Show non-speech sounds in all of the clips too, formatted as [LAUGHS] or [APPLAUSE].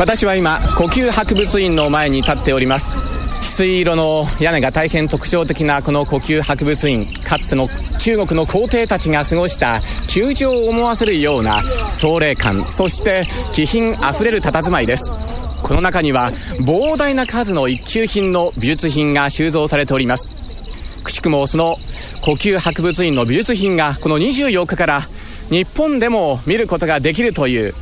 私は今呼吸博物院の前に立っております。翡翠色の屋根が大変特徴的なこの呼吸博物院かつての中国の皇帝たちが過ごした宮城を思わせるような壮麗感そして気品あふれる佇まいです。この中には膨大な数の一級品の美術品が収蔵されております。くしくもその呼吸博物院の美術品がこの24日から日本でも見ることができるという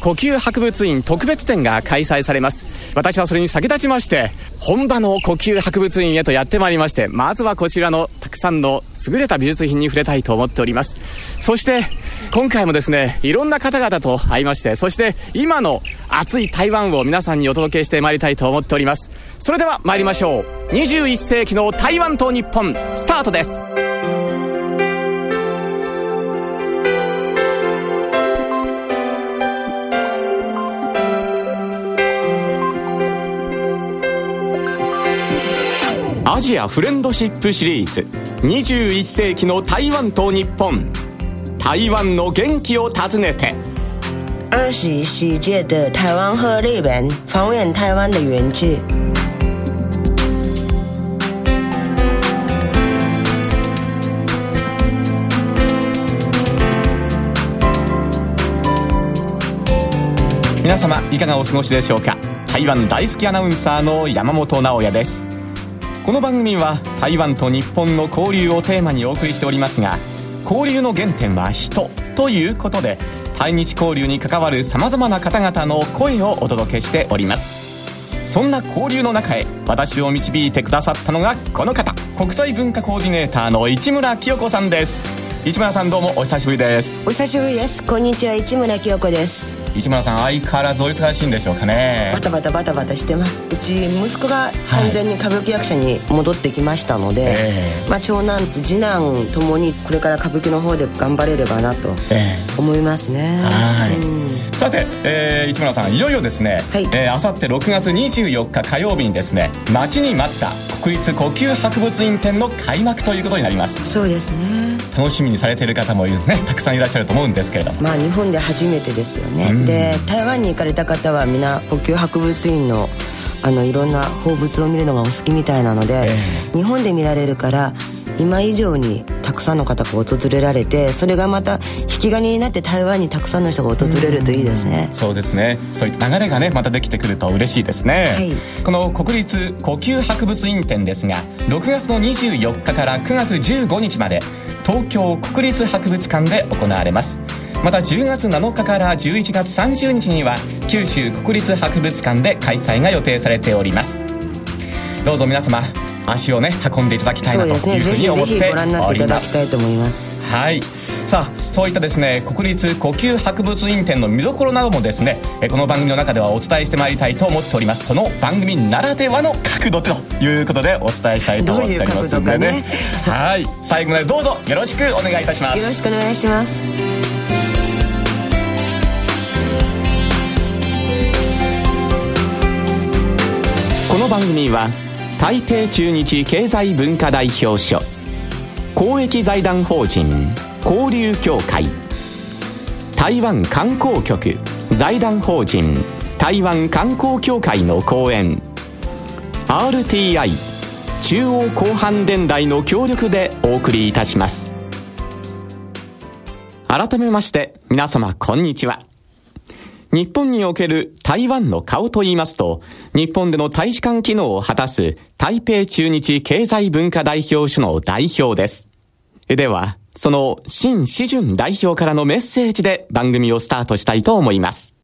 呼吸博物院特別展が開催されます。私はそれに先立ちまして本場の呼吸博物院へとやってまいりましてまずはこちらのたくさんの優れた美術品に触れたいと思っております。そして今回もですねいろんな方々と会いましてそして今の熱い台湾を皆さんにお届けしてまいりたいと思っております。それでは参りましょう。21世紀の台湾と日本スタートです。アジアフレンドシップシリーズ。21世紀の台湾と日本。台湾の元気を訪ねて。二十一世纪的台湾贺日本，台湾的。皆様いかがお過ごしでしょうか？台湾大好きアナウンサーの山本直哉ですこの番組は台湾と日本の交流をテーマにお送りしておりますが交流の原点は人ということで対日交流に関わるさまざまな方々の声をお届けしております。そんな交流の中へ私を導いてくださったのがこの方国際文化コーディネーターの市村清子さんです。市村さんどうもお久しぶりですお久しぶりです。こんにちは、市村清子です。市村さん相変わらずお忙しいんでしょうかねバタバタバタバタしてます。うち息子が完全に歌舞伎役者に戻ってきましたので、えまあ長男と次男ともにこれから歌舞伎の方で頑張れればなとえ思いますね。はいうんさて、えー市村さんいよいよですね、はいえーあさって6月24日火曜日にですね待ちに待った国立呼吸博物院展の開幕ということになりますそうですね。楽しみにされている方もいるねたくさんいらっしゃると思うんですけれども。まあ日本で初めてですよね、うん。で台湾に行かれた方は皆呼吸博物院のあのいろんな宝物を見るのがお好きみたいなので、え日本で見られるから今以上にたくさんの方が訪れられてそれがまた引き金になって台湾にたくさんの人が訪れるといいですね、そうですね。そういった流れがねまたできてくると嬉しいですね、はい。この国立呼吸博物院展ですが6月の24日から9月15日まで東京国立博物館で行われます。また10月7日から11月30日には九州国立博物館で開催が予定されております。どうぞ皆様足をね運んでいただきたいそなというふうに思っております。だきたいと思います。はい。さあそういったですね国立呼吸博物院展の見どころなどもですねえこの番組の中ではお伝えしてまいりたいと思っております。この番組ならではの角度ということでお伝えしたいと思っておりますんでね。どういう角はい。最後までどうぞよろしくお願いいたします。よろしくお願いします。この番組は台北中日経済文化代表所公益財団法人交流協会。台湾観光局財団法人台湾観光協会の講演。RTI 中央広範電台の協力でお送りいたします。改めまして皆様こんにちは。日本における台湾の顔と言いますと、日本での大使館機能を果たす台北中日経済文化代表所の代表です。では、その新志順代表からのメッセージで番組をスタートしたいと思います。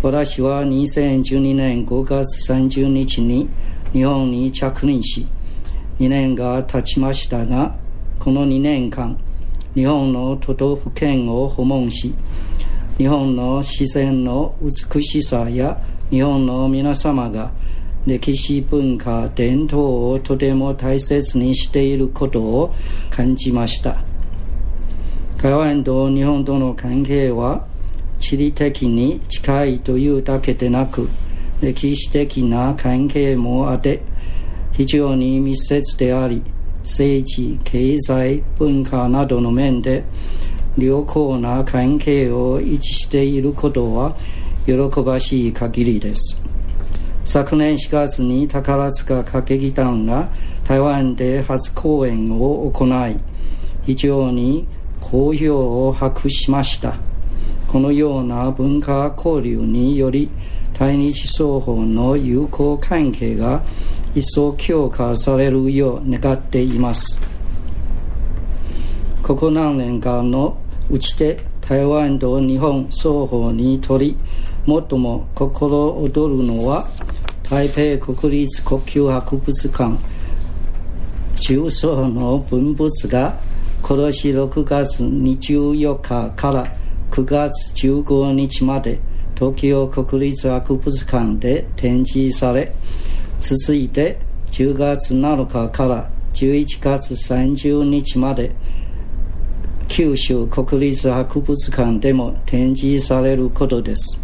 私は2012年5月30日に日本に着任し2年が経ちましたがこの2年間日本の都道府県を訪問し日本の自然の美しさや日本の皆様が歴史文化伝統をとても大切にしていることを感じました台湾と日本との関係は地理的に近いというだけでなく歴史的な関係もあって非常に密接であり政治経済文化などの面で良好な関係を維持していることは喜ばしい限りです。昨年4月に宝塚歌劇団が台湾で初公演を行い非常に好評を博しました。このような文化交流により対日双方の友好関係が一層強化されるよう願っています。ここ何年間のうちで台湾と日本双方にとり最も心躍るのは台北国立国級博物館中層の文物が今年6月24日から9月15日まで東京国立博物館で展示され続いて10月7日から11月30日まで九州国立博物館でも展示されることです。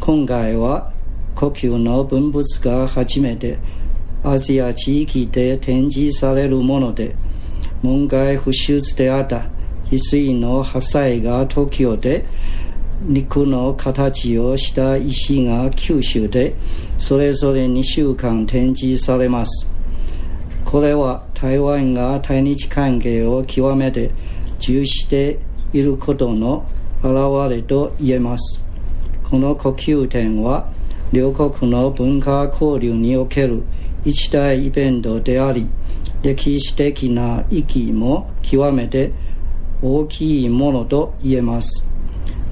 今回は故宮の文物が初めてアジア地域で展示されるもので門外不出であった。翡翠の破砕が東京で肉の形をした石が九州でそれぞれ2週間展示されます。これは台湾が対日関係を極めて重視していることの表れと言えます。この呼吸点は両国の文化交流における一大イベントであり歴史的な意義も極めて大きいものと言えます。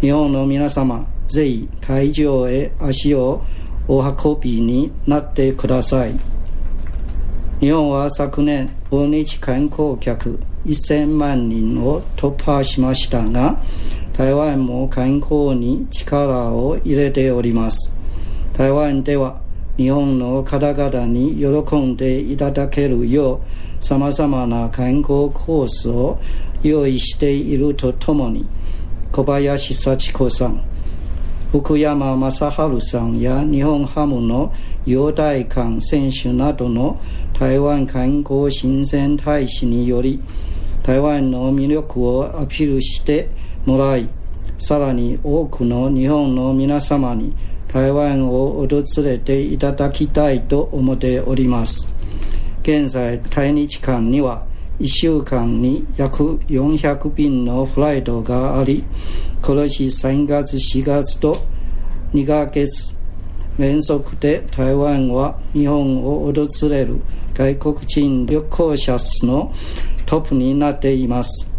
日本の皆様ぜひ会場へ足をお運びになってください。日本は昨年訪日観光客1000万人を突破しましたが台湾も観光に力を入れております。台湾では日本の方々に喜んでいただけるようさまざまな観光コースを用意しているとともに小林幸子さん福山雅治さんや日本ハムの陽大館選手などの台湾観光親善大使により台湾の魅力をアピールしてもらいさらに多くの日本の皆様に台湾を訪れていただきたいと思っております。現在対日間には1週間に約400便のフライトがあり今年3月4月と2ヶ月連続で台湾は日本を訪れる外国人旅行者数のトップになっています。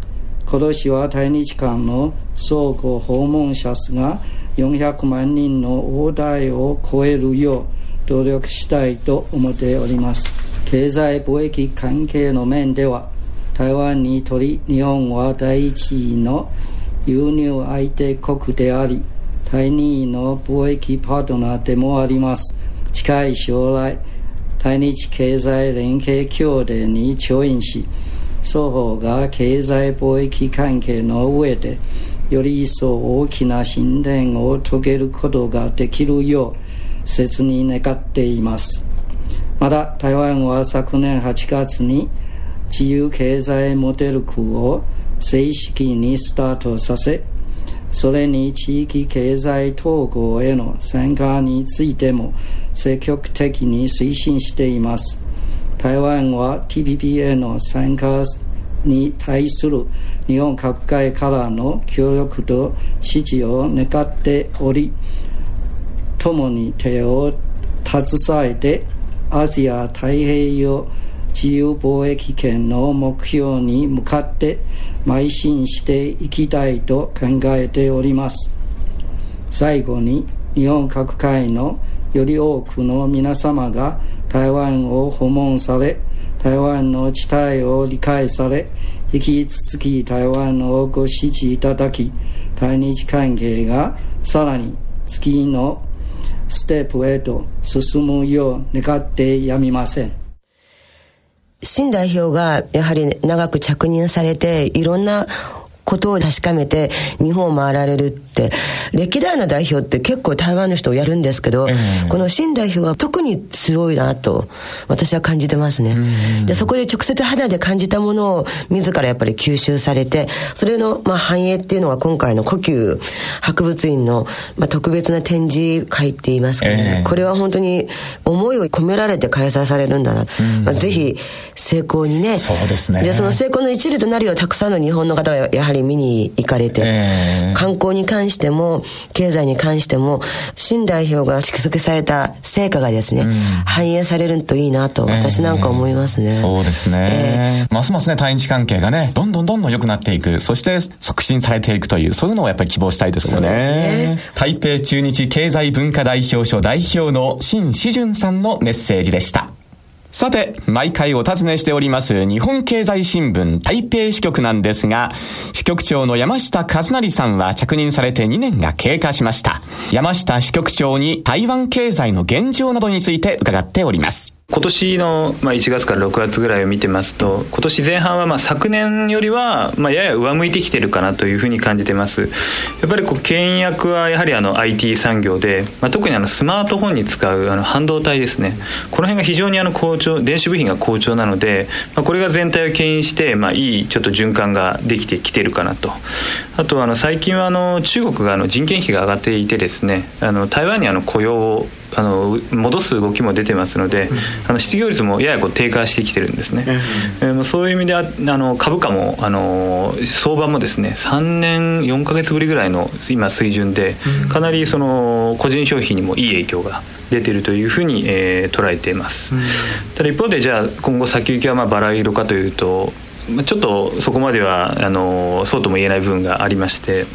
今年は対日間の相互訪問者数が400万人の大台を超えるよう努力したいと思っております。経済貿易関係の面では台湾にとり日本は第一位の輸入相手国であり第二位の貿易パートナーでもあります。近い将来対日経済連携協定に調印し双方が経済貿易関係の上でより一層大きな進展を遂げることができるよう切に願っています。また台湾は昨年8月に自由経済モデル区を正式にスタートさせそれに地域経済統合への参加についても積極的に推進しています。台湾は TPP への参加に対する日本各界からの協力と支持を願っており共に手を携えてアジア太平洋自由貿易圏の目標に向かって邁進していきたいと考えております。最後に日本各界のより多くの皆様が台湾を訪問され台湾の地帯を理解され引き続き台湾の多く支持いただき対日関係がさらに次のステップへと進むよう願ってやみません。新代表がやはり長く着任されていろんなことを確かめて日本を回られる、歴代の代表って結構台湾の人をやるんですけど、えー、この新代表は特に強いなと、私は感じてますね。で、そこで直接肌で感じたものを自らやっぱり吸収されて、それの、まあ、反映っていうのが今回の故宮博物院の、まあ、特別な展示会って言いますかね、えー、これは本当に思いを込められて開催されるんだな。まあ、ぜひ、成功にね。そうですね。で、その成功の一理となるようたくさんの日本の方がやはり見に行かれて、えー、観光に関しても、経済に関しても、新代表が蓄積された成果がですね、うん、反映されるといいなと、私なんか思いますね。えー、そうですね。ますますね、対日関係がね、どんどんどんどん良くなっていく、そして促進されていくという、そういうのをやっぱり希望したいですよね。ね台北中日経済文化代表所代表の新志順さんのメッセージでした。さて、毎回お尋ねしております日本経済新聞台北支局なんですが、支局長の山下和成さんは着任されて2年が経過しました。山下支局長に台湾経済の現状などについて伺っております。今年の、まあ、1月から6月ぐらいを見てますと今年前半はまあ昨年よりは、まあ、やや上向いてきてるかなというふうに感じてます。やっぱりこう牽引役はやはりあの IT 産業で、まあ、特にあのスマートフォンに使うあの半導体ですね。この辺が非常にあの好調電子部品が好調なので、まあ、これが全体を牽引して、まあ、いいちょっと循環ができてきてるかなと。あとあの最近はあの中国があの人件費が上がっていてですねあの台湾にあの雇用をあの戻す動きも出てますので、うん、あの失業率もややこう低下してきてるんですね、うん、えー、そういう意味ではあの株価もあの相場もですね3年4か月ぶりぐらいの今水準でかなりその個人消費にもいい影響が出てるというふうに、えー、捉えています、うん、ただ一方でじゃあ今後先行きはまあバラ色かというとちょっとそこまではあのそうとも言えない部分がありまして、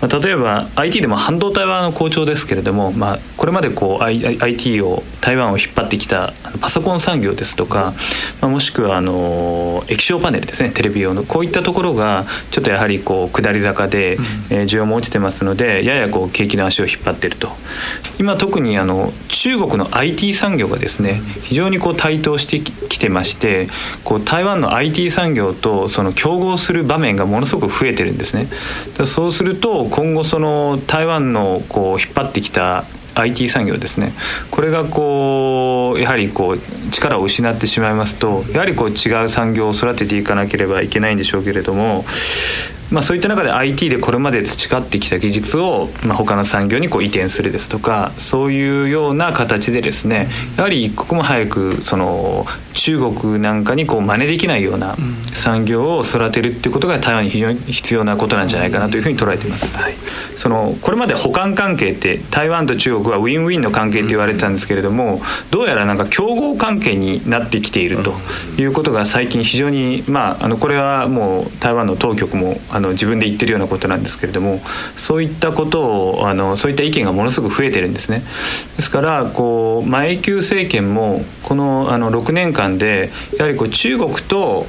まあ、例えば IT でも半導体は好調ですけれども、まあ、これまでこう IT を台湾を引っ張ってきたパソコン産業ですとか、まあ、もしくはあの液晶パネルですねテレビ用のこういったところがちょっとやはりこう下り坂で、えー、需要も落ちてますのでややこう景気の足を引っ張っていると。今特にあの中国の IT 産業がですね非常にこう台頭してきてましてこう台湾の IT 産業とその競合する場面がものすごく増えてるんですね。そうすると今後その台湾のこう引っ張ってきた IT 産業ですね。これがこうやはりこう力を失ってしまいますとやはりこう違う産業を育てていかなければいけないんでしょうけれどもまあ、そういった中で IT でこれまで培ってきた技術を、まあ、他の産業にこう移転するですとかそういうような形でですねやはり一刻も早くその中国なんかにこう真似できないような産業を育てるっていうことが台湾に非常に必要なことなんじゃないかなというふうに捉えています、はい、そのこれまで補完関係って台湾と中国はウィンウィンの関係って言われてたんですけれどもどうやらなんか競合関係になってきているということが最近非常にまああのこれはもう台湾の当局もあの自分で言ってるようなことなんですけれどもそういったことをあのそういった意見がものすごく増えてるんですね。ですからこう前級政権もこのあの6年間でやはりこう中国と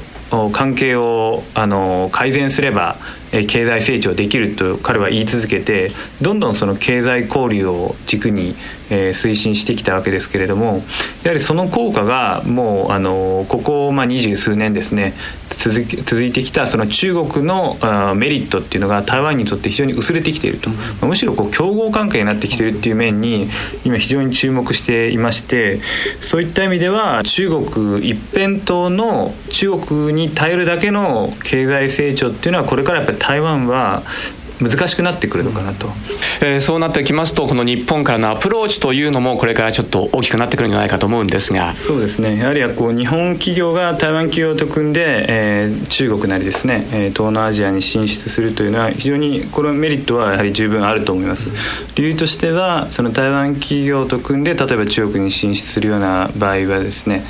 関係をあの改善すれば経済成長できると彼は言い続けてどんどんその経済交流を軸に、えー、推進してきたわけですけれどもやはりその効果がもうあのここまあ二十数年ですね続続いてきたその中国のあメリットっていうのが台湾にとって非常に薄れてきていると、まあ、むしろこう競合関係になってきているっていう面に今非常に注目していましてそういった意味では中国一辺倒の中国に頼るだけの経済成長っていうのはこれからやっぱり台湾は難しくなってくるのかなと、えー、そうなってきますとこの日本からのアプローチというのもこれからちょっと大きくなってくるんじゃないかと思うんですが。そうですね。やはりこう日本企業が台湾企業と組んで、えー、中国なりですね、えー、東南アジアに進出するというのは非常にこのメリットはやはり十分あると思います。理由としてはその台湾企業と組んで例えば中国に進出するような場合はですね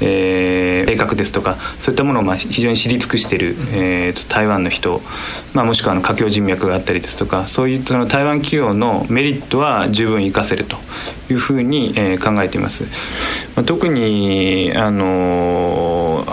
えー、計画ですとかそういったものをまあ非常に知り尽くしている、えー、台湾の人、まあ、もしくはあの華僑人脈があったりですとかそういうその台湾企業のメリットは十分活かせるというふうに、えー、考えています。まあ、特にあの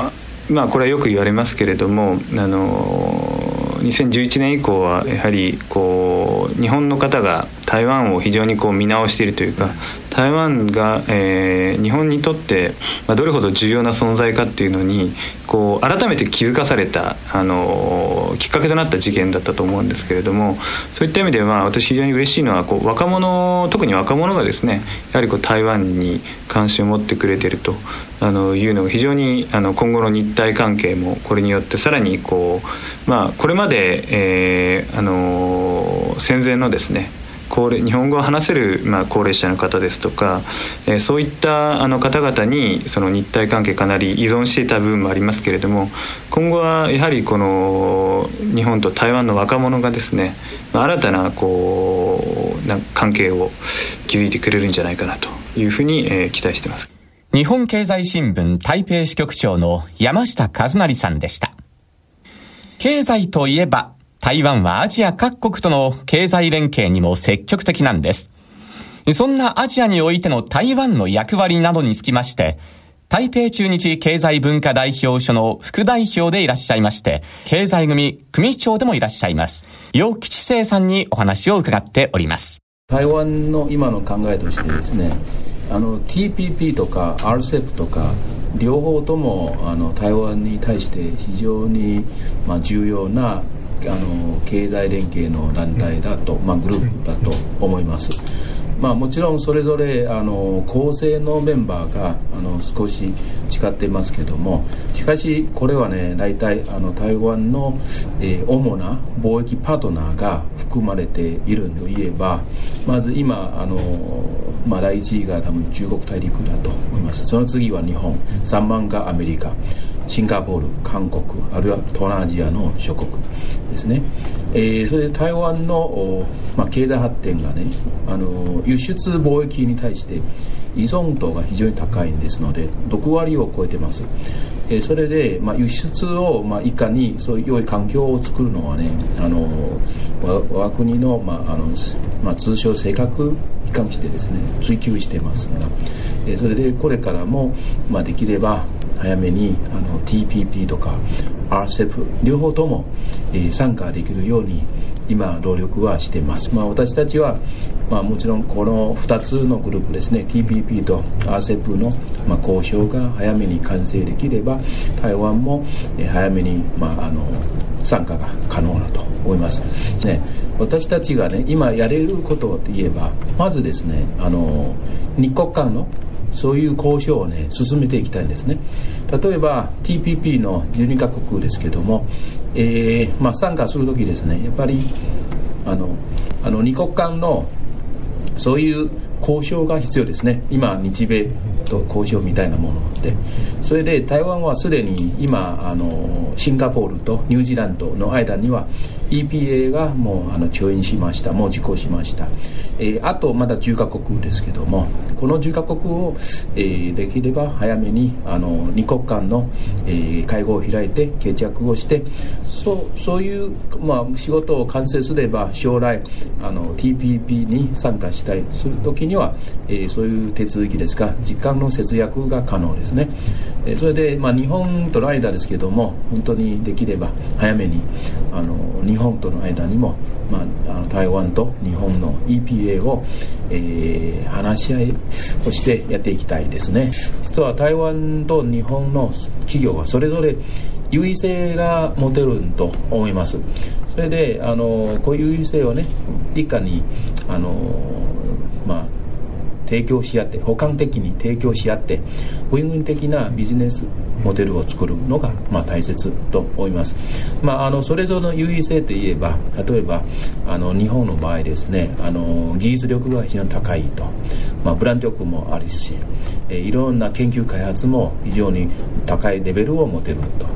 まあこれはよく言われますけれどもあの2011年以降はやはりこう日本の方が台湾を非常にこう見直しているというか台湾が、えー、日本にとって、まあ、どれほど重要な存在かっていうのにこう改めて気づかされた、あのー、きっかけとなった事件だったと思うんですけれどもそういった意味では私非常に嬉しいのはこう若者特に若者がですねやはりこう台湾に関心を持ってくれてるとあのいうのが非常にあの今後の日台関係もこれによってさらにこう、まあ、これまで、えー、あの戦前のですね高齢日本語を話せる、まあ、高齢者の方ですとか、えー、そういったあの方々にその日体関係かなり依存していた部分もありますけれども今後はやはりこの日本と台湾の若者がですね新たなこうな関係を築いてくれるんじゃないかなというふうに、えー、期待してます。日本経済新聞台北支局長の山下和成さんでした。経済といえば台湾はアジア各国との経済連携にも積極的なんです。そんなアジアにおいての台湾の役割などにつきまして、台北中日経済文化代表所の副代表でいらっしゃいまして、経済組組長でもいらっしゃいます。洋吉生さんにお話を伺っております。台湾の今の考えとしてですね、あの TPP とか RCEP とか両方ともあの台湾に対して非常に、まあ、重要なあの経済連携の団体だと、まあ、グループだと思います。まあ、もちろんそれぞれあの構成のメンバーがあの少し違ってますけどもしかしこれはね大体あの台湾の、えー、主な貿易パートナーが含まれているといえばまず今あの、まあ、第1位が多分中国大陸だと思います。その次は日本。3番がアメリカ。シンガポール韓国あるいは東南アジアの諸国ですね、えー、それで台湾の、まあ、経済発展がねあの輸出貿易に対して依存度が非常に高いんですので6割を超えてます、えー、それで、まあ、輸出を、まあ、いかにそういう良い環境を作るのはねあの我が国の,、まああのまあ、通称性格に関してですね追求してますが、えー、それでこれからも、まあ、できれば早めにあの TPP とか RCEP 両方とも、えー、参加できるように今努力はしてます、まあ、私たちは、まあ、もちろんこの2つのグループですね TPP と RCEP の、まあ、交渉が早めに完成できれば台湾も、えー、早めに、まあ、あの参加が可能だと思います、ね、私たちがね今やれることといえばまずですねあの日国間のそういう交渉をね進めていきたいんですね。例えば TPP の12カ国ですけども、えーまあ、参加する時ですねやっぱりあのあの二国間のそういう交渉が必要ですね。今日米と交渉みたいなものでそれで台湾はすでに今あのシンガポールとニュージーランドの間には EPA がもうあの調印しました。もう実行しました、えー、あとまだ10カ国ですけどもこの10カ国を、えー、できれば早めにあの2国間の、えー、会合を開いて決着をしてそうそういう、まあ、仕事を完成すれば将来あの TPP に参加したい。する時には、えー、そういう手続きですか。時間の節約が可能ですね、それで、まあ、日本との間ですけども本当にできれば早めにあの日本との間にも、まあ、台湾と日本の EPA を、えー、話し合いをしてやっていきたいですね。実は台湾と日本の企業はそれぞれ優位性が持てると思います。それであのこういう優位性をねいかにあのまあ提供し合って補完的に提供し合ってウィンウィン的なビジネスモデルを作るのが、まあ、大切と思います、まあ、あのそれぞれの優位性といえば例えばあの日本の場合ですねあの技術力が非常に高いと、まあ、ブランド力もあるし、え、いろんな研究開発も非常に高いレベルを持てると、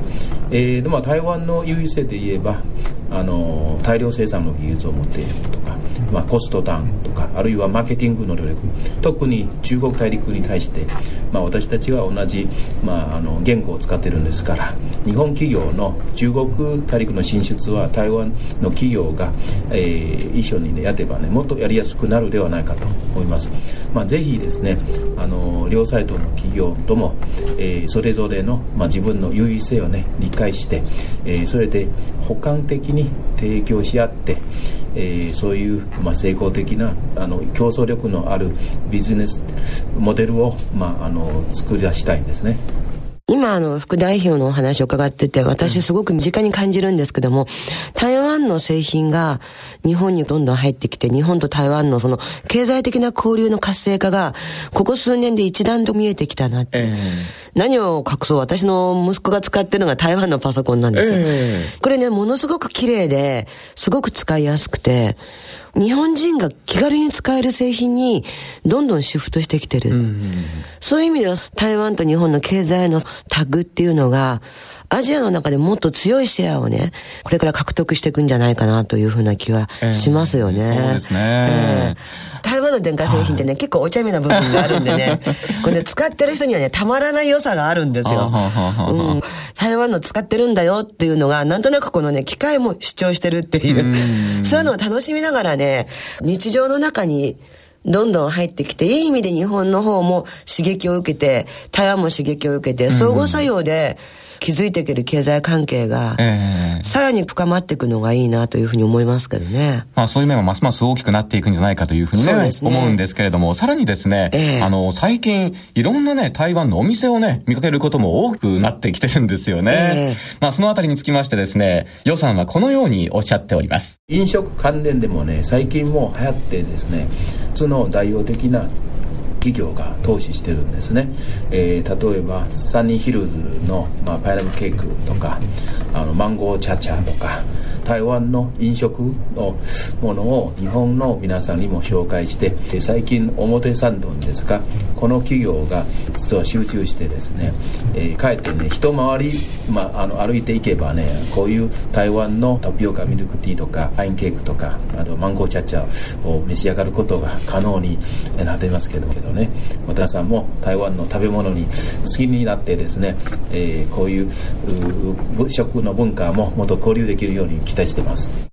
えー、でも台湾の優位性といえばあの大量生産の技術を持っているとかまあ、コストダウンとかあるいはマーケティングの努力特に中国大陸に対して、まあ、私たちは同じ、まあ、あの言語を使ってるんですから日本企業の中国大陸の進出は台湾の企業が、えー、一緒に、ね、やればねもっとやりやすくなるではないかと思います、まあ、ぜひですねあの両サイトの企業とも、えー、それぞれの、まあ、自分の優位性をね理解して、えー、それで補完的に提供し合ってえー、そういう、まあ、成功的なあの競争力のあるビジネスモデルを、まあ、あの作り出したいんですね。今、あの、副代表のお話を伺ってて、私すごく身近に感じるんですけども、台湾の製品が日本にどんどん入ってきて、日本と台湾のその経済的な交流の活性化が、ここ数年で一段と見えてきたなって。えー、何を隠そう、私の息子が使ってるのが台湾のパソコンなんですよ。えー、これね、ものすごく綺麗で、すごく使いやすくて、日本人が気軽に使える製品にどんどんシフトしてきてる。うん、そういう意味では台湾と日本の経済のタグっていうのがアジアの中でもっと強いシェアをね、これから獲得していくんじゃないかなというふうな気はしますよね。えー、そうですね、えー、台湾の電化製品ってね、結構お茶目な部分があるんでね、[LAUGHS] これね、使ってる人にはね、たまらない良さがあるんですよ。うん、台湾の使ってるんだよっていうのが、なんとなくこのね、機械も主張してるっていう、うそういうのを楽しみながらね、日常の中に、どんどん入ってきて、いい意味で日本の方も刺激を受けて、台湾も刺激を受けて、相互作用で、築いていける経済関係が、さらに深まっていくのがいいなというふうに思いますけどね。まあそういう面はますます大きくなっていくんじゃないかというふうにね、ね思うんですけれども、さらにですね、えー、あの、最近、いろんなね、台湾のお店をね、見かけることも多くなってきてるんですよね。えー、まあそのあたりにつきましてですね、予算はこのようにおっしゃっております。飲食関連でもね、最近も流行ってですね、その代表的な企業が投資してるんですね、えー、例えばサニーヒルズの、まあ、パイナムケークとかあのマンゴーチャチャとか台湾の飲食のものを日本の皆さんにも紹介して最近表参道ですがこの企業が実は集中してですね、えー、かえってね一回り、まあ、あの歩いていけばねこういう台湾のタピオカミルクティーとかパインケークとかあとマンゴーチャチャを召し上がることが可能になってますけどね皆さんも台湾の食べ物に好きになってですね、えー、こういう食の文化ももっと交流できるように期待してます。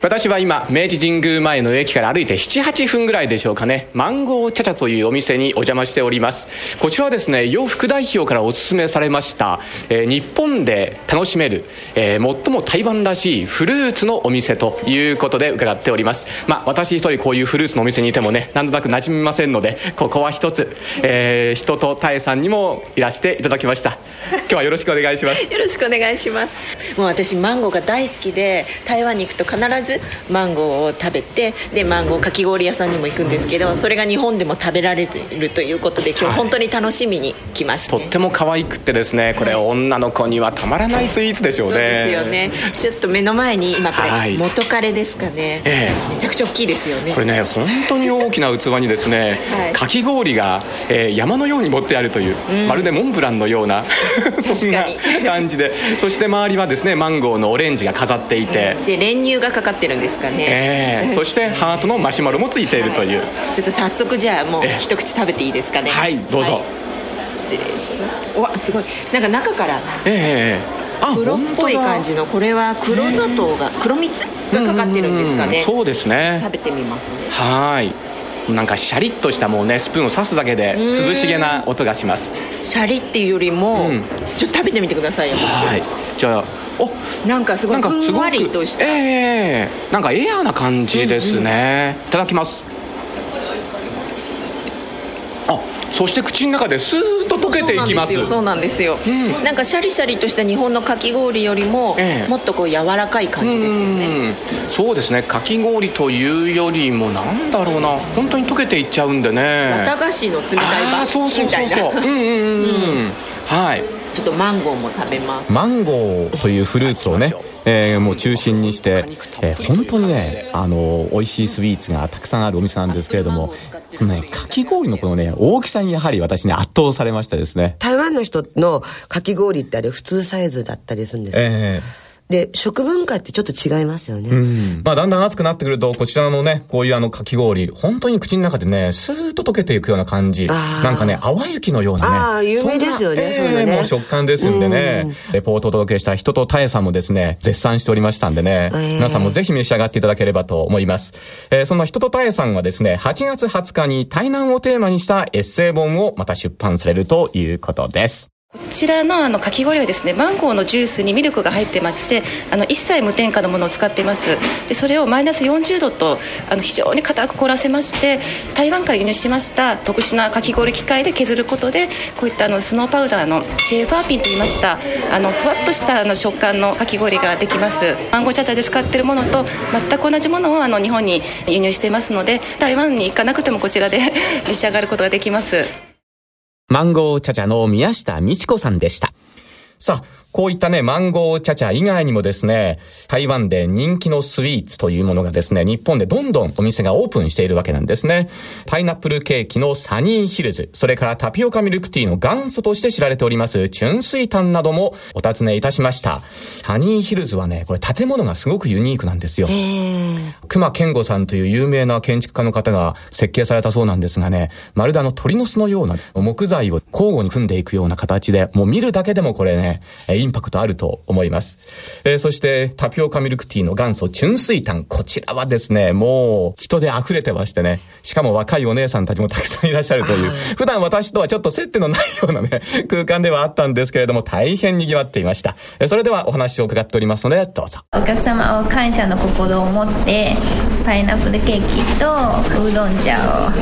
私は今、明治神宮前の駅から歩いて7、8分ぐらいでしょうかね、マンゴーチャチャというお店にお邪魔しております。こちらはですね、洋副代表からお勧めされました、えー、日本で楽しめる、えー、最も台湾らしいフルーツのお店ということで伺っております。まあ、私一人こういうフルーツのお店にいてもね、なんとなく馴染みませんので、ここは一つ、えー、人とタエさんにもいらしていただきました。今日はよろしくお願いします。よろしくお願いします。もう私、マンゴーが大好きで、台湾に行くと必ずずマンゴーを食べてでマンゴーかき氷屋さんにも行くんですけどそれが日本でも食べられているということで今日本当に楽しみに来ました、とっても可愛くてですねこれ、女の子にはたまらないスイーツでしょうね、そうですよね。ちょっと目の前に今これ、元彼ですかね、ええ、めちゃくちゃ大きいですよね。これね本当に大きな器にですね、はい、かき氷が、えー、山のように盛ってあるという、うん、まるでモンブランのような [LAUGHS] そんな感じで。そして周りはですねマンゴーのオレンジが飾っていて、で練乳がかかってるんですかね、えー、[LAUGHS] そしてハートのマシュマロもついているという、ちょっと早速じゃあもう一口食べていいですかね。はいどうぞ、はい、失礼します。わすごい。なんか中からええー黒っぽい感じのこれは黒砂糖が黒蜜がかかってるんですかね。そうですね。食べてみますね。はい。なんかシャリッとしたもうねスプーンを刺すだけで涼しげな音がします。シャリっていうよりも、うん、ちょっと食べてみてくださいよ。はい。じゃあおなんかすごいふんわりとした。ええー、なんかエアーな感じですね、うんうん、いただきます。あそして口の中でスーッと溶けていきます。そうなんですよ、うん、なんかシャリシャリとした日本のかき氷よりも、えー、もっとこう柔らかい感じですよね。そうですね。かき氷というよりもなんだろうな。本当に溶けていっちゃうんでね。綿菓子の冷たいバッそうそうそうそう。うんうんうん、うん、はいちょっとマンゴーも食べます。マンゴーというフルーツをねえー、もう中心にして、えー、本当にね、あの美味しいスイーツがたくさんあるお店なんですけれども、このね、かき氷のこのね、大きさにやはり私ね、圧倒されましたですね。台湾の人のかき氷ってあれ普通サイズだったりするんですよ。えーで、食文化ってちょっと違いますよね。うん。まあ、だんだん暑くなってくると、こちらのね、こういうあの、かき氷、本当に口の中でね、スーッと溶けていくような感じ。なんかね、淡雪のようなね。ああ、有名ですよね、そえー、ね。もう食感ですんでね、レポートをお届けした人とタエさんもですね、絶賛しておりましたんでね、えー、皆さんもぜひ召し上がっていただければと思います。えー、そんな人とタエさんはですね、8月20日に台南をテーマにしたエッセイ本をまた出版されるということです。こちらのあのかき氷はですねマンゴーのジュースにミルクが入ってましてあの一切無添加のものを使っています。でそれをマイナス40度とあの非常に硬く凍らせまして台湾から輸入しました特殊なかき氷機械で削ることでこういったあのスノーパウダーのシェーファーピンといいましたあのふわっとしたあの食感のかき氷ができます。マンゴーチャチャで使っているものと全く同じものをあの日本に輸入していますので台湾に行かなくてもこちらで [LAUGHS] 召し上がることができます。マンゴーチャチャの宮下美智子さんでした。さあ、こういったね、マンゴーチャチャ以外にもですね、台湾で人気のスイーツというものがですね、日本でどんどんお店がオープンしているわけなんですね。パイナップルケーキのサニーヒルズ、それからタピオカミルクティーの元祖として知られております、チュンスイタンなどもお尋ねいたしました。サニーヒルズはね、これ建物がすごくユニークなんですよ。熊健吾さんという有名な建築家の方が設計されたそうなんですがね、まるであの鳥の巣のような木材を交互に組んでいくような形で、もう見るだけでもこれね、インパクトあると思います。えー、そしてタピオカミルクティーの元祖チュンスイタン。こちらはですね、もう人で溢れてましてね、しかも若いお姉さんたちもたくさんいらっしゃるという、[LAUGHS] 普段私とはちょっと接点のないようなね、空間ではあったんですけれども、大変賑わっていました。それではお話を伺っておりますので、どうぞ。お客様を感謝の心を持って、パイナップルケーキとウーロン茶を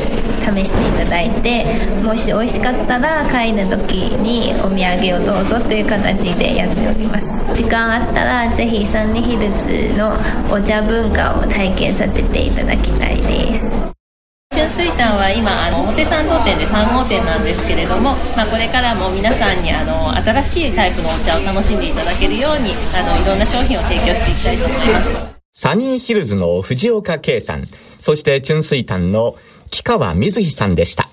試していただいて、もし美味しかったら帰る時にお土産をどうぞという形でやっております。時間あったらぜひサンニヒルズのお茶文化を体験させていただきたいです。純粋炭は今あの表参道店で3号店なんですけれども、まあ、これからも皆さんにあの新しいタイプのお茶を楽しんでいただけるようにあのいろんな商品を提供していきたいと思います。サニーヒルズの藤岡圭さんそして純粋炭の木川瑞希さんでした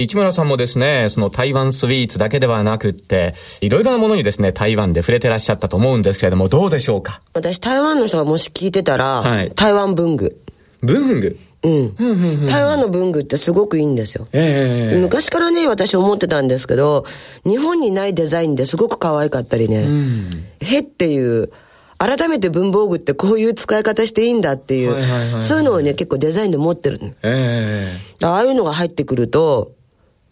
市村さんもですね、その台湾スイーツだけではなくって、いろいろなものにですね、台湾で触れてらっしゃったと思うんですけれども、どうでしょうか？私、台湾の人がもし聞いてたら、はい、台湾文具。文具？うん。台湾の文具ってすごくいいんですよ。えー、昔からね、私思ってたんですけど、日本にないデザインですごく可愛かったりね、うん、へっていう、改めて文房具ってこういう使い方していいんだっていう、そういうのをね、結構デザインで持ってる。えー、ああいうのが入ってくると、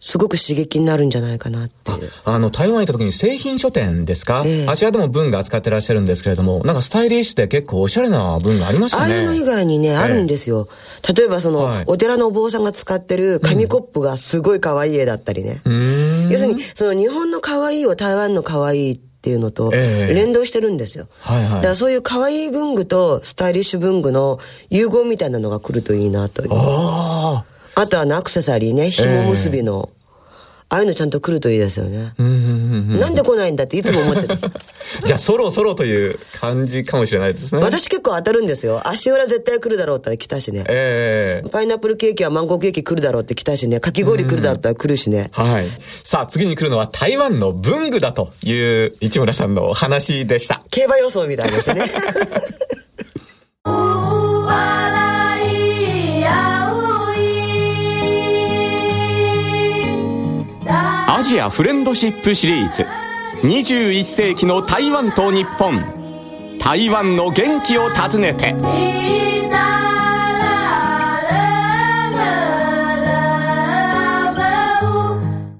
すごく刺激になるんじゃないかなっていう。あの、台湾行った時に製品書店ですか、えー、あちらでも文具扱ってらっしゃるんですけれども、なんかスタイリッシュで結構おしゃれな文具ありましたね。ああいうの以外にね、あるんですよ。例えばその、はい、お寺のお坊さんが使ってる紙コップがすごい可愛い絵だったりね。うん、要するに、その日本の可愛いを台湾の可愛いっていうのと連動してるんですよ。えーはいはい、だからそういう可愛い文具とスタイリッシュ文具の融合みたいなのが来るといいなとああとはアクセサリーね、紐結びの。えーああいうのちゃんと来るといいですよね。なんで来ないんだっていつも思ってる。[LAUGHS] じゃあそろそろという感じかもしれないですね。私結構当たるんですよ。足裏絶対来るだろうって来たしね。ええー、パイナップルケーキはマンゴーケーキ来るだろうって来たしね。かき氷来るだろうって来るしね。はい。さあ次に来るのは台湾の文具だという市村さんのお話でした。競馬予想みたいですね。アジアフレンドシップシリーズ。21世紀の台湾と日本。台湾の元気を訪ねて。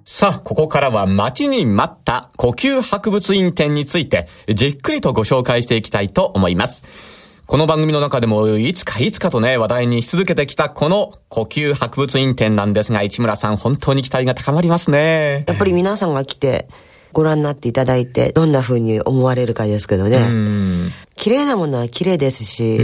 さあ、ここからは待ちに待った呼吸博物院展についてじっくりとご紹介していきたいと思います。この番組の中でも、いつかいつかとね、話題にし続けてきたこの呼吸博物院展なんですが、市村さん、本当に期待が高まりますね。やっぱり皆さんが来て、ご覧になっていただいて、どんな風に思われるかですけどね。綺麗なものは綺麗ですし、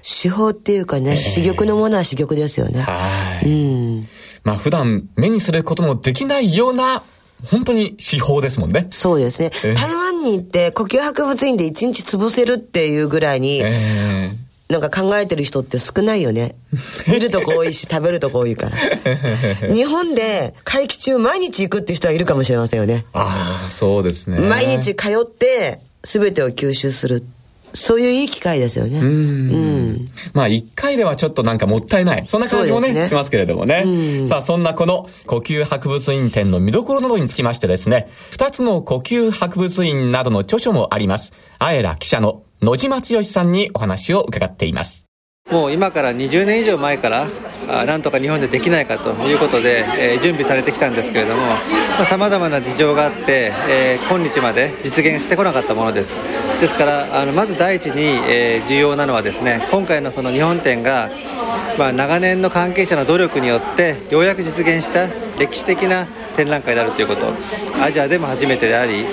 手法っていうかね、珠玉のものは珠玉ですよね。はい。うん。まあ普段目にすることもできないような本当に司法ですもんね。そうですね。台湾に行って呼吸博物院で一日潰せるっていうぐらいに、えー、なんか考えてる人って少ないよね。[LAUGHS] 見るとこ多いし、食べるとこ多いから。[LAUGHS] 日本で会期中毎日行くって人はいるかもしれませんよね。ああ、そうですね。毎日通って、全てを吸収する。そういういい機会ですよね。うん。うん、まあ、一回ではちょっとなんかもったいない。そんな感じもね、ねしますけれどもね。さあ、そんなこの呼吸博物院展の見どころなどにつきましてですね、二つの呼吸博物院などの著書もあります。あえら記者の野島剛さんにお話を伺っています。もう今から20年以上前からなんとか日本でできないかということで、えー、準備されてきたんですけれどもさまざ、まな事情があって、えー、今日まで実現してこなかったものです。ですからあのまず第一に、えー、重要なのはですね今回のその日本展が、まあ、長年の関係者の努力によってようやく実現した歴史的な展覧会であるということ。アジアでも初めてであり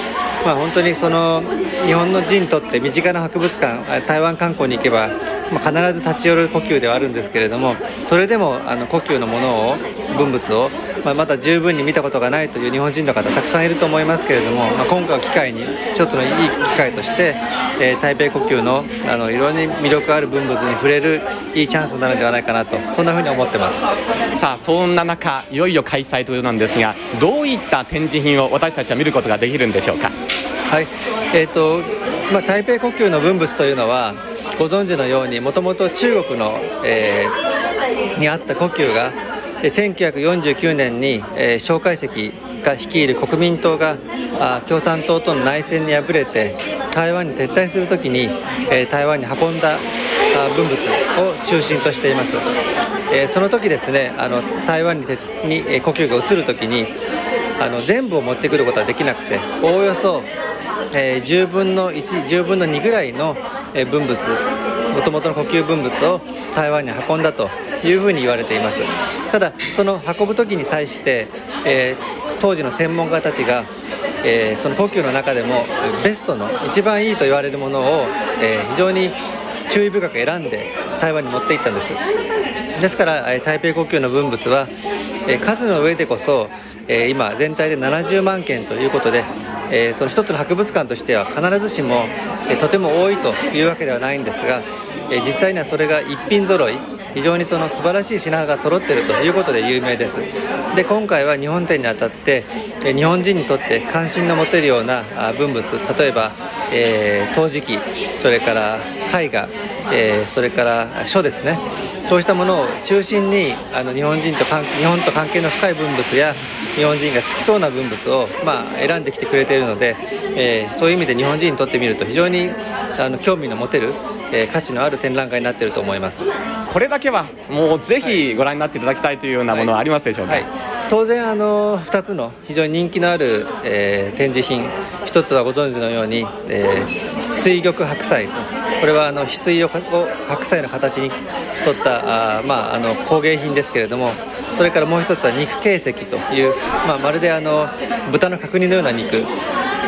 まあ、本当にその日本の人にとって身近な博物館台湾観光に行けば、まあ、必ず立ち寄る故宮ではあるんですけれどもそれでもあの故宮のものを文物を、まあ、まだ十分に見たことがないという日本人の方たくさんいると思いますけれども、まあ、今回を機会に一つのいい機会として、えー、台北故宮のあのいろいろに魅力ある文物に触れるいいチャンスになるのではないかなとそんなふうに思ってます。さあそんな中いよいよ開催ということなんですがどういった展示品を私たちは見ることができるんでしょうか？はい。えーとまあ、台北故宮の文物というのはご存知のようにもともと中国の、えー、にあった故宮が1949年に、蒋介石が率いる国民党が共産党との内戦に敗れて台湾に撤退するときに、台湾に運んだ文物を中心としています、えー、その時ですねあの台湾にに、え故宮が移るときにあの全部を持ってくることはできなくておおよそえー、10分の1、10分の2ぐらいの、え、文物、もともとの呼吸文物を台湾に運んだというふうに言われています。ただ、その運ぶ時に際して、えー、当時の専門家たちが、えー、その呼吸の中でもベストの一番いいと言われるものを、えー、非常に注意深く選んで台湾に持っていったんです。ですから台北国境の文物は数の上でこそ今全体で70万件ということでえ、その一つの博物館としては必ずしも、え、とても多いというわけではないんですが、え、実際にはそれが一品揃い。非常にその素晴らしい品が揃っているということで有名です。で今回は日本展にあたって、え日本人にとって関心の持てるような文物例えば、え陶磁器それから絵画、えそれから書ですね。そうしたものを中心にあの日本人と日本と関係の深い文物や日本人が好きそうな文物を、まあ、選んできてくれているので、えー、そういう意味で日本人にとってみると非常にあの興味の持てる、えー、価値のある展覧会になっていると思います。これだけはもうぜひご覧になっていただきたいというようなものはありますでしょうか、はい。はい、当然あの2つの非常に人気のある、えー、展示品1つはご存知のように、えー、水玉白菜とこれはあの翡翠を白菜の形に取ったあ、まあ、あの工芸品ですけれどもそれからもう一つは肉形石という、まあ、まるであの豚の角煮のような肉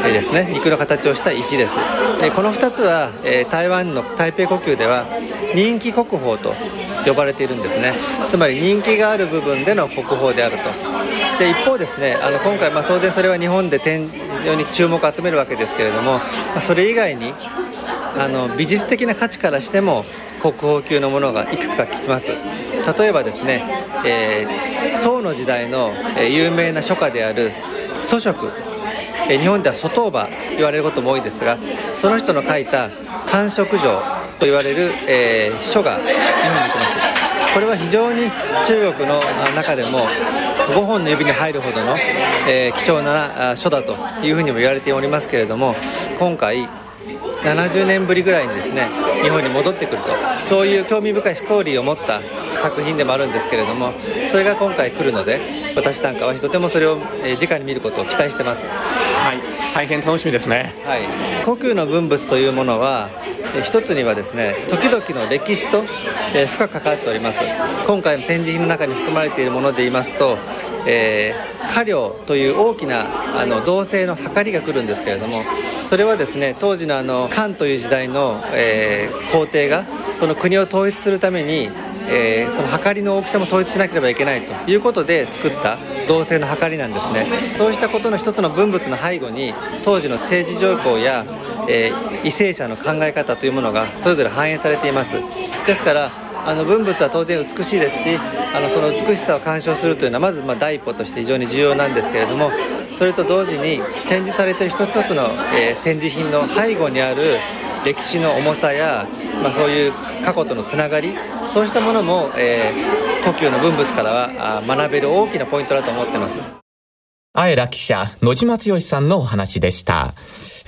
ですね。肉の形をした石です。でこの2つは、えー、台湾の台北故宮では人気国宝と呼ばれているんですね。つまり人気がある部分での国宝であると。で一方ですねあの今回、まあ、当然それは日本で展非常に注目を集めるわけですけれども、まあ、それ以外にあの美術的な価値からしても国宝級のものがいくつか聞きます。例えばですね、えー、宋の時代の、え有名な書家である祖職え日本では祖当場言われることも多いですがその人の書いた「官職状」と言われる、えー、書が日本に来ます。これは非常に中国の中でも5本の指に入るほどの、えー、貴重な書だというふうにも言われておりますけれども今回70年ぶりぐらいにですね日本に戻ってくると。そういう興味深いストーリーを持った作品でもあるんですけれどもそれが今回来るので私なんかはとてもそれを直に見ることを期待してます。はい。大変楽しみですね。はい。故宮の文物というものは一つにはですね時々の歴史と深く関わっております。今回の展示品の中に含まれているもので言いますとえー、家領という大きなあの銅製のはかりが来るんですけれどもそれはですね当時のあの漢という時代の、えー、皇帝がこの国を統一するためにえー、そのはかりの大きさも統一しなければいけないということで作った銅製のはかりなんですね。そうしたことの一つの文物の背後に当時の政治状況や、え、為政者の考え方というものがそれぞれ反映されています。ですからあの文物は当然美しいですしあのその美しさを鑑賞するというのはまずま第一歩として非常に重要なんですけれどもそれと同時に展示されている一つ一つの、えー、展示品の背後にある歴史の重さや、まあ、そういう過去とのつながりそうしたものも、えー、故宮の文物からは学べる大きなポイントだと思ってますあえら記者、野島剛さんのお話でした。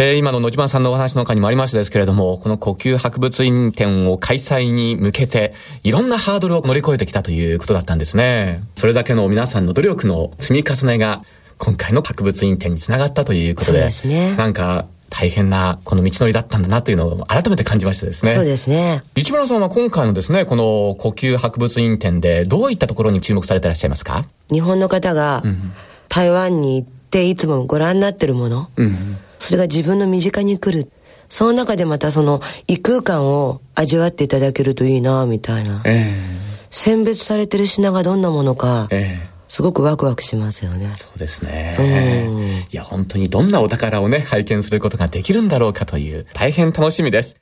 えー、今の野島さんのお話の中にもありましたですけれども、この呼吸博物院展を開催に向けて、いろんなハードルを乗り越えてきたということだったんですね。それだけの皆さんの努力の積み重ねが、今回の博物院展につながったということで、そうですね。なんか、大変なこの道のりだったんだなというのを改めて感じましたですね。そうですね。市村さんは今回のですね、この呼吸博物院展でどういったところに注目されていらっしゃいますか？日本の方が台湾に行っていつもご覧になってるもの、うん、それが自分の身近に来る。その中でまたその異空間を味わっていただけるといいな、みたいな。えー、選別されてる品がどんなものか。えーすごくワクワクしますよね。そうですね。いや、本当にどんなお宝をね、拝見することができるんだろうかという、大変楽しみです。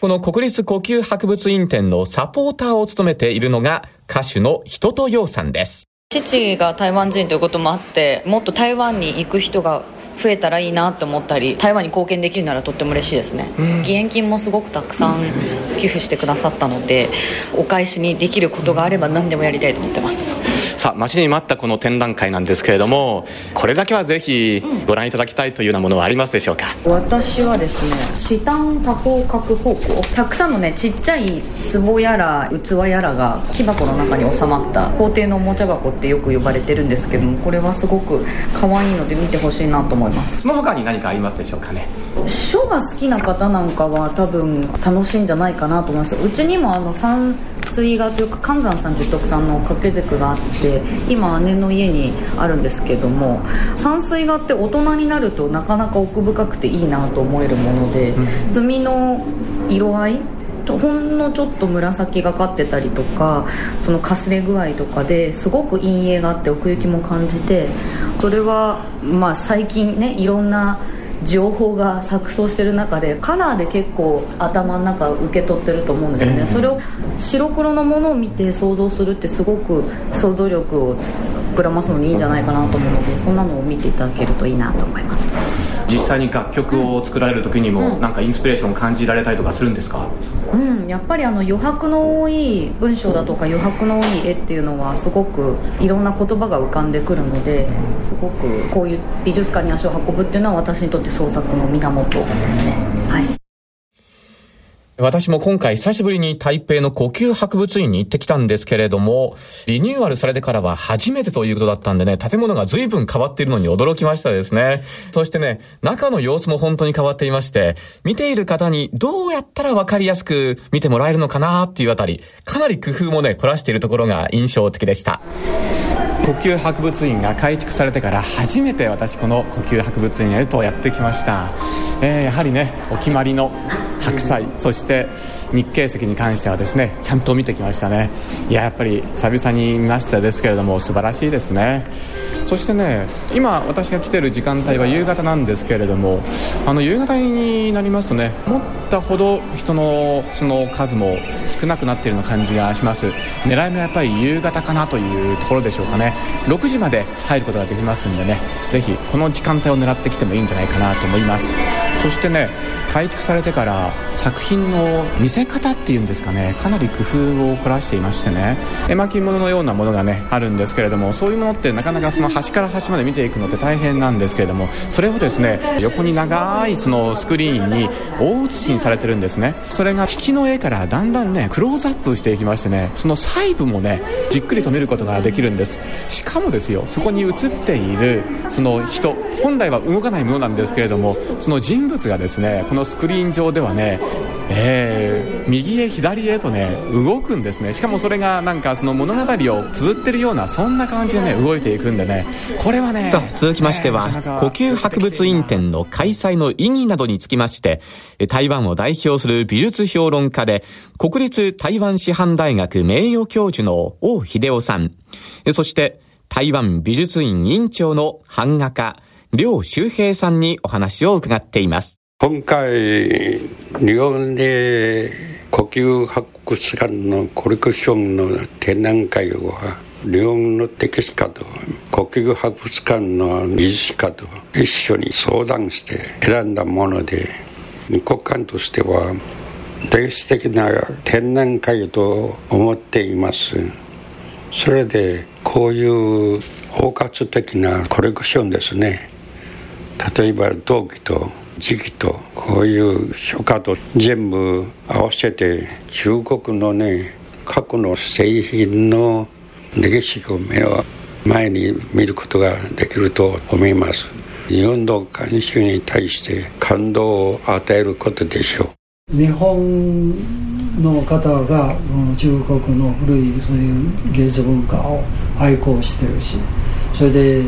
この国立呼吸博物院展のサポーターを務めているのが、歌手の人とようさんです。父が台湾人ということもあって、もっと台湾に行く人が増えたらいいなと思ったり台湾に貢献できるならとっても嬉しいですね、うん、義援金もすごくたくさん寄付してくださったのでお返しにできることがあれば何でもやりたいと思ってます。さあ待ちに待ったこの展覧会なんですけれどもこれだけはぜひご覧いただきたいというようなものはありますでしょうか、うん、私はですねシタン多方角方向たくさんのねちっちゃい壺やら器やらが木箱の中に収まった皇帝のおもちゃ箱ってよく呼ばれてるんですけどもこれはすごく可愛いので見てほしいなと思います。その他に何かありますでしょうかね？書が好きな方なんかは多分楽しいんじゃないかなと思います。うちにもあの山水画というか寒山さん十徳さんの掛け軸があって今姉の家にあるんですけども山水画って大人になるとなかなか奥深くていいなと思えるもので、うん、墨の色合いほんのちょっと紫がかってたりとかそのかすれ具合とかですごく陰影があって奥行きも感じてそれはまあ最近ねいろんな情報が錯綜してる中でカラーで結構頭の中受け取ってると思うんですよね、えー、それを白黒のものを見て想像するってすごく想像力を膨らますのにいいんじゃないかなと思うのでそんなのを見ていただけるといいなと思います。実際に楽曲を作られる時にも、なんかインスピレーションを感じられたりとかするんですか？うんやっぱりあの余白の多い文章だとか余白の多い絵っていうのはすごくいろんな言葉が浮かんでくるのですごくこういう美術館に足を運ぶっていうのは私にとって創作の源ですね。はい私も今回久しぶりに台北の呼吸博物院に行ってきたんですけれども、リニューアルされてからは初めてということだったんでね、建物が随分変わっているのに驚きましたですね。そしてね、中の様子も本当に変わっていまして、見ている方にどうやったらわかりやすく見てもらえるのかなっていうあたり、かなり工夫もね、凝らしているところが印象的でした。呼吸博物院が改築されてから初めて私この呼吸博物院へとやってきました、えー、やはりねお決まりの白菜そして日経石に関してはですねちゃんと見てきましたね。いややっぱり久々に見ましたですけれども素晴らしいですね。そしてね今私が来てる時間帯は夕方なんですけれどもあの夕方になりますとね思ったほど人のその数も少なくなっているような感じがします。狙いもやっぱり夕方かなというところでしょうかね。6時まで入ることができますんでねぜひこの時間帯を狙ってきてもいいんじゃないかなと思います。そしてね改築されてから作品の見せ方っていうんですかねかなり工夫を凝らしていましてね。絵巻物のようなものがねあるんですけれどもそういうものってなかなかその端から端まで見ていくのって大変なんですけれどもそれをですね横に長いそのスクリーンに大写しにされてるんですね。それが引きの絵からだんだんねクローズアップしていきましてねその細部もねじっくりと見ることができるんです。しかもですよそこに写っているその人本来は動かないものなんですけれどもその人物がですねこのスクリーン上ではねえー、右へ左へとね動くんですね。しかもそれがなんかその物語を綴ってるようなそんな感じでね動いていくんでね。これはねさあ続きましては、呼吸博物院展の開催の意義などにつきまして台湾を代表する美術評論家で国立台湾師範大学名誉教授の王秀夫さん。そして台湾美術院院長の版画家梁周平さんにお話を伺っています。今回日本で呼吸博物館のコレクションの展覧会は日本の歴史家と呼吸博物館の美術家と一緒に相談して選んだもので国館としては歴史的な展覧会と思っています。それでこういう包括的なコレクションですね。例えば陶器と時期とこういう書家と全部合わせて中国のね過去の製品の歴史を目の前に見ることができると思います。日本の慣習に対して感動を与えることでしょう日本の方が中国の古いそういう芸術文化を愛好してるしそれで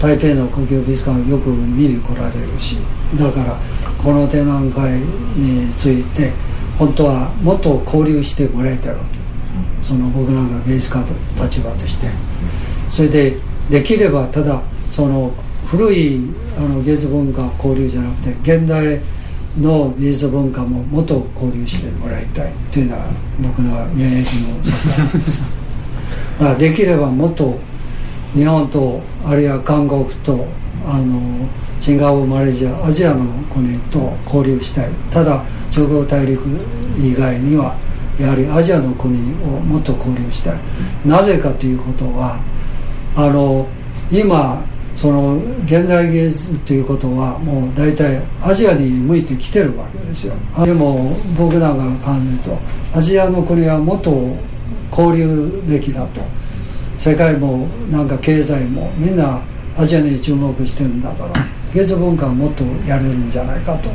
台北の故宮美術館をよく見に来られるしだからこの展覧会について本当はもっと交流してもらいたいわけ。その僕なんか芸術家と立場として。それでできればただその古いあの芸術文化交流じゃなくて現代の美術文化ももっと交流してもらいたいというのは僕の現役の作家です。[LAUGHS] だからできればもっと日本とあるいは韓国とあのシンガポールマレーシアアジアの国と交流したい。ただ中国大陸以外にはやはりアジアの国をもっと交流したい。なぜかということはあの今その現代芸術ということはもう大体アジアに向いてきてるわけですよ。でも僕なんかが感じるとアジアの国はもっと交流べきだと。世界もなんか経済もみんなアジアに注目してるんだから芸術文化はもっとやれるんじゃないかと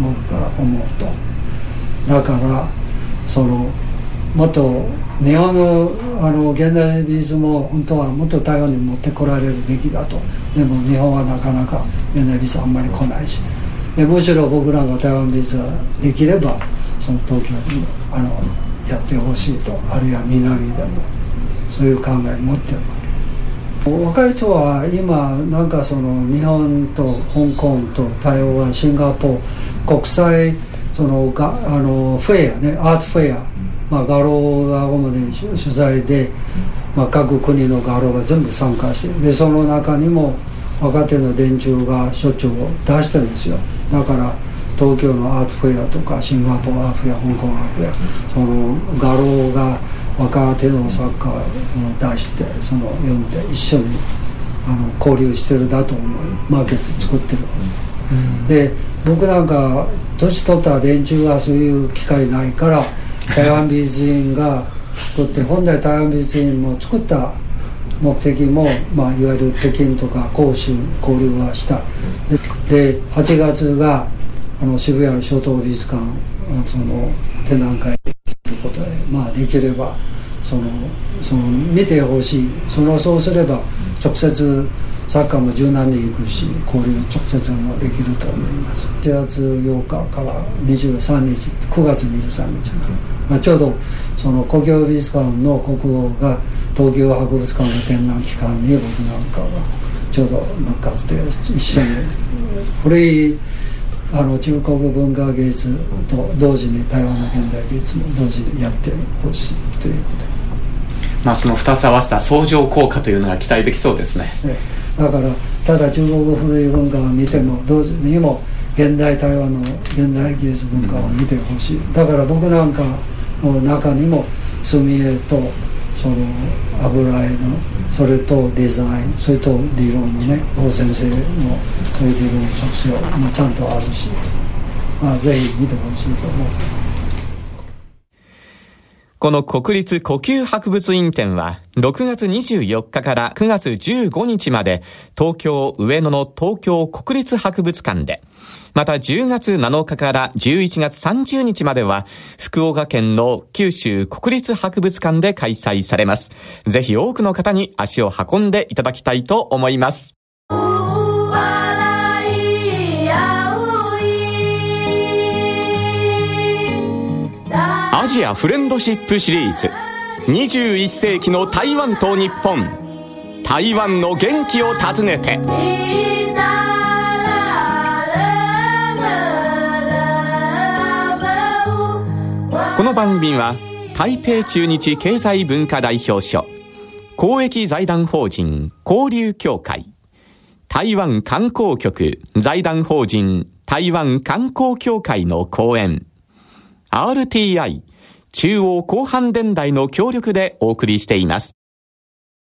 僕から思うと。だからそのもっと日本のあの現代美術も本当はもっと台湾に持ってこられるべきだと。でも日本はなかなか現代美術あんまり来ないし。でむしろ僕らが台湾美術ができればその東京にあのやってほしいと。あるいは南でも。そういう考えを持ってる若い人は今なんかその日本と香港と台湾シンガポール国際そのがあのフェアねアートフェア、まあ、画廊が主に取材で、まあ、各国の画廊が全部参加してでその中にも若手の電柱がしょっちゅう出してるんですよ。だから東京のアートフェアとかシンガポールアートフェア香港アートフェアその画廊が若手の作家を出してその読んで一緒にあの交流してるだと思いマーケット作ってる、うん、で僕なんか年取った連中はそういう機会ないから [LAUGHS] 台湾美術院が作って本来台湾美術院も作った目的も、まあ、いわゆる北京とか広州交流はした。で8月があの渋谷の初等美術館その展覧会まあ、できればそのその見てほしい。そのそうすれば直接サッカーも柔軟に行くし交流直接もできると思います。7月8日から23日9月23日まあ、ちょうどその故郷美術館の国王が東京博物館の展覧期間に僕なんかがちょうど向かって一緒に古いあの中国文化芸術と同時に台湾の現代美術も同時にやってほしいということ。まあその2つ合わせた相乗効果というのが期待できそうですね。ねだからただ中国古い文化を見ても同時にも現代台湾の現代技術文化を見てほしい、だから僕なんかの中にも墨絵とその油絵のそれとデザインそれと理論のね王先生のそういう理論作詞もちゃんとあるし、まあ、ぜひ見てほしいと思う。この国立呼吸博物院展は6月24日から9月15日まで東京上野の東京国立博物館でまた10月7日から11月30日までは福岡県の九州国立博物館で開催されます。ぜひ多くの方に足を運んでいただきたいと思います。アジアフレンドシップシリーズ。21世紀の台湾と日本。台湾の元気を訪ねて。この番組は台北中日経済文化代表所公益財団法人交流協会台湾観光局財団法人台湾観光協会の講演。RTI 中央広範電台の協力でお送りしています。